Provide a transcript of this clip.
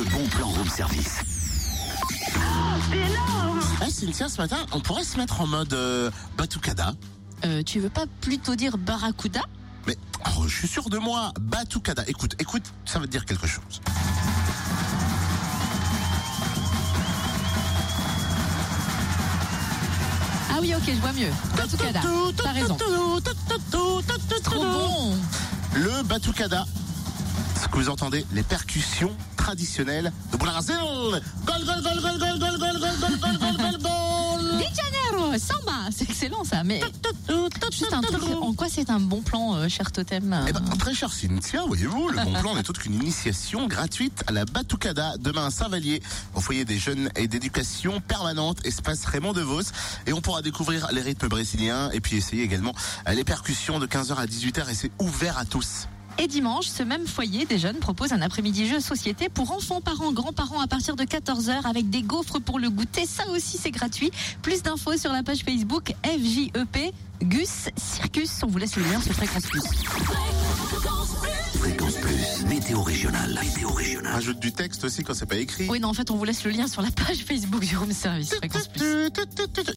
le bon plan room service. Eh Cynthia, ce matin, on pourrait se mettre en mode euh, Batucada. Euh, tu veux pas plutôt dire Barracuda? Mais oh, je suis sûr de moi, Batucada. Écoute, écoute, ça va te dire quelque chose. Ah oui, ok, je vois mieux. Batucada. T'as raison. Trop bon. Le Batucada. Ce que vous entendez, les percussions traditionnelles de Boularazil. Gol, gol, gol, gol, gol, gol, gol, gol, gol, gol, gol, gol, gol. Di Janeiro, samba, c'est excellent ça. Mais juste un truc, en quoi c'est un bon plan, euh, cher Totem Eh ben, très cher Cynthia, voyez-vous, le bon plan n'est autre qu'une initiation gratuite à la Batucada demain à Saint-Vallier, au foyer des jeunes et d'éducation permanente, espace Raymond DeVos. Et on pourra découvrir les rythmes brésiliens et puis essayer également euh, les percussions de 15h à 18h et c'est ouvert à tous. Et dimanche, ce même foyer des jeunes propose un après-midi jeu société pour enfants, parents, grands-parents à partir de 14h avec des gaufres pour le goûter. Ça aussi, c'est gratuit. Plus d'infos sur la page Facebook FJEP Gus Circus. On vous laisse le lien sur Fréquence Plus. Fréquence Plus, météo régionale. Météo régionale. Rajoute du texte aussi quand c'est pas écrit. Oui, non, en fait, on vous laisse le lien sur la page Facebook du Room Service Fréquence Plus.